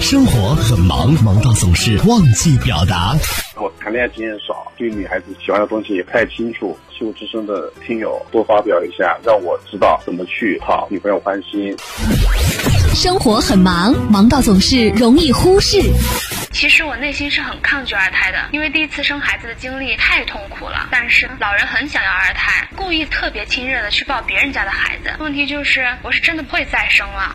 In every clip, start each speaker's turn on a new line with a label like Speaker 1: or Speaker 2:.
Speaker 1: 生活很忙，忙到总是忘记表达。
Speaker 2: 我谈恋爱经验少，对女孩子喜欢的东西也不太清楚。希望之声的听友多发表一下，让我知道怎么去讨女朋友欢心。
Speaker 1: 生活很忙，忙到总是容易忽视。
Speaker 3: 其实我内心是很抗拒二胎的，因为第一次生孩子的经历太痛苦了。但是老人很想要二胎，故意特别亲热的去抱别人家的孩子。问题就是，我是真的不会再生了。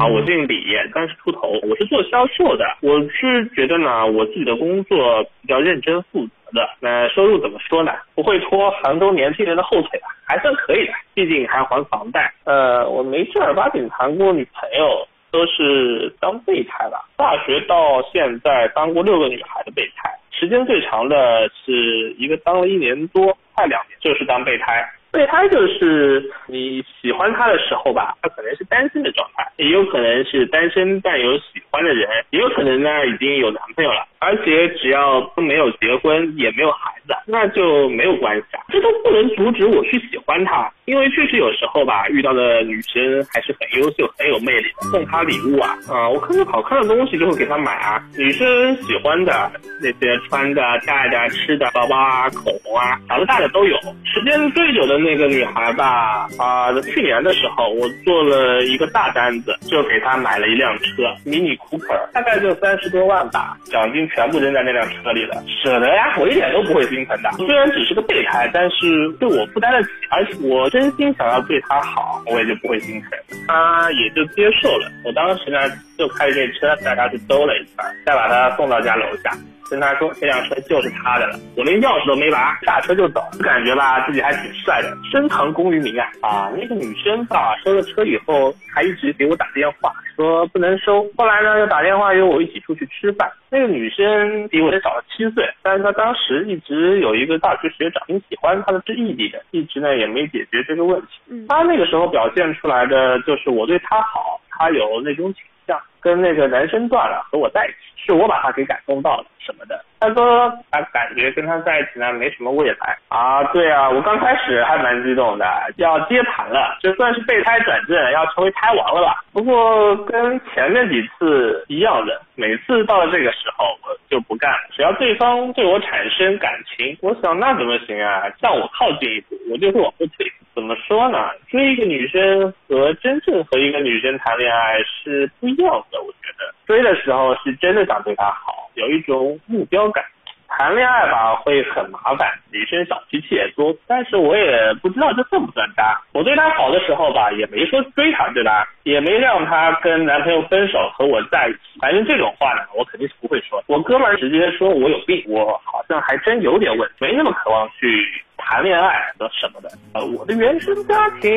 Speaker 4: 啊，我姓李，三十出头，我是做销售的。我是觉得呢，我自己的工作比较认真负责。的那收入怎么说呢？不会拖杭州年轻人的后腿吧？还算可以的，毕竟还还房贷。呃，我没正儿八经谈过女朋友，都是当备胎吧。大学到现在当过六个女孩的备胎，时间最长的是一个当了一年多，快两年，就是当备胎。备胎就是你喜欢他的时候吧，他可能是单身的状态，也有可能是单身但有喜欢的人，也有可能呢已经有男朋友了。而且只要都没有结婚，也没有孩子，那就没有关系啊。这都不能阻止我去喜欢他，因为确实有时候吧，遇到的女生还是很优秀、很有魅力的，送她礼物啊，啊，我看到好看的东西就会给她买啊。女生喜欢的那些穿的、戴的、吃的，包包啊、口红啊，小的大的都有。时间最久的那个女孩吧，啊，去年的时候我做了一个大单子，就给她买了一辆车，迷你酷派，大概就三十多万吧，奖金。全部扔在那辆车里了，舍得呀！我一点都不会心疼的。虽然只是个备胎，但是对我负担得起，而且我真心想要对他好，我也就不会心疼。他也就接受了。我当时呢，就开着这车带他去兜了一圈，再把他送到家楼下。跟他说这辆车就是他的了，我连钥匙都没拔，下车就走，感觉吧自己还挺帅的，深藏功与名啊！啊，那个女生吧，收了车以后还一直给我打电话，说不能收。后来呢又打电话约我一起出去吃饭。那个女生比我小了七岁，但是她当时一直有一个大学学长挺喜欢她的这异地的，一直呢也没解决这个问题。她那个时候表现出来的就是我对她好，她有那种像，跟那个男生断了和我在一起，是我把他给感动到了。什么的，他说他感觉跟他在一起呢没什么未来啊。对啊，我刚开始还蛮激动的，要接盘了，就算是备胎转正，要成为胎王了吧。不过跟前面几次一样的，每次到了这个时候我就不干了。只要对方对我产生感情，我想那怎么行啊？向我靠近一步，我就会往后退。怎么说呢？追一个女生和真正和一个女生谈恋爱是不一样的。我觉得追的时候是真的想对她好，有一种目标感。谈恋爱吧会很麻烦，女生小脾气也多，但是我也不知道这算不算渣。我对她好的时候吧，也没说追她，对吧？也没让她跟男朋友分手和我在一起。反正这种话呢，我肯定是不会说。我哥们儿直接说我有病，我好像还真有点问题，没那么渴望去。谈恋爱的什么的，呃，我的原生家庭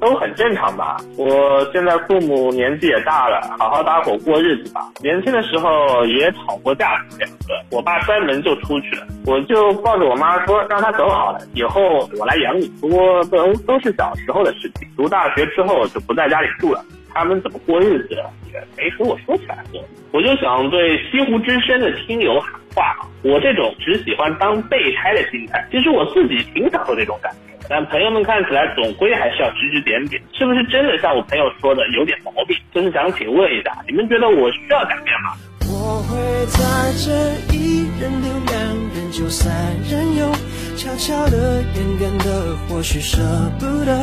Speaker 4: 都很正常吧。我现在父母年纪也大了，好好搭伙过日子吧。年轻的时候也吵过架，两个，我爸摔门就出去了，我就抱着我妈说让他走好了，以后我来养你。不过都都是小时候的事情，读大学之后就不在家里住了。他们怎么过日子的也没和我说起来过，我就想对西湖之声的听友喊话：我这种只喜欢当备胎的心态，其实我自己挺享受这种感觉。但朋友们看起来总归还是要指指点点，是不是真的像我朋友说的有点毛病？真是想请问一下，你们觉得我需要改变吗？我会在这一人留两人就三人游，悄悄的、远远的，或许舍不得。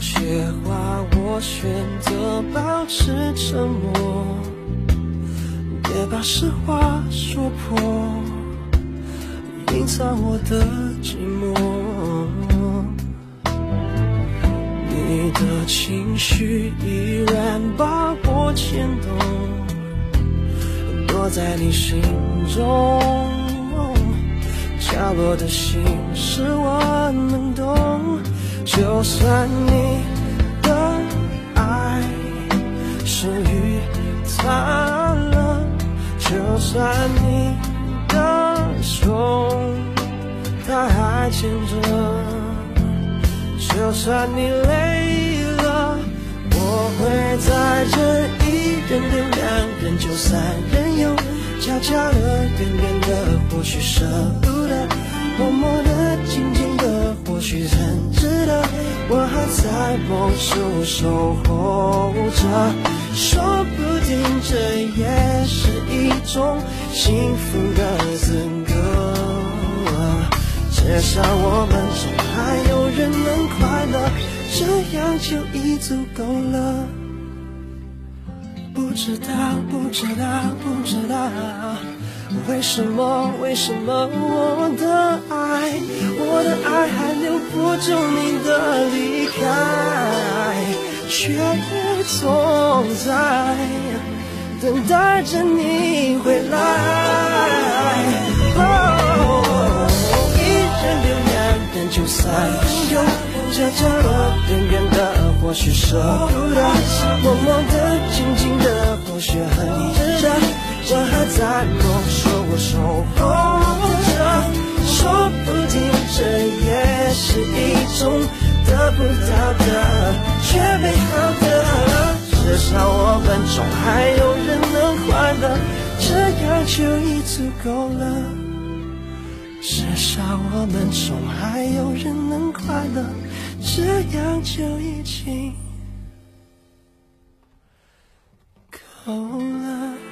Speaker 4: 有些话我选择保持沉默，别把实话说破，隐藏我的寂寞。你的情绪依然把我牵动。躲
Speaker 5: 在你心中，角落的心事我能懂。就算你的爱属于他了，就算你的手他还牵着，就算你累了，我会在这一。人留两人就三人游，悄悄的，远远的，或许舍不得；默默的，静静的，或许很我还在梦中守候着，说不定这也是一种幸福的资格。至少我们中还有人能快乐，这样就已足够了。不知道，不知道，不知道，为什么，为什么我的爱，我的爱还留不住你的离开，却总在等待着你回来。哦，一人留两人就三人游，这角落远远，或许舍不得，默默的，静静的。却很值得，我还在梦，说我守候着，说不定这也是一种得不到的却美好的。至少我们中还有人能快乐，这样就已足够了。至少我们中还有人能快乐，这样就已经。够了。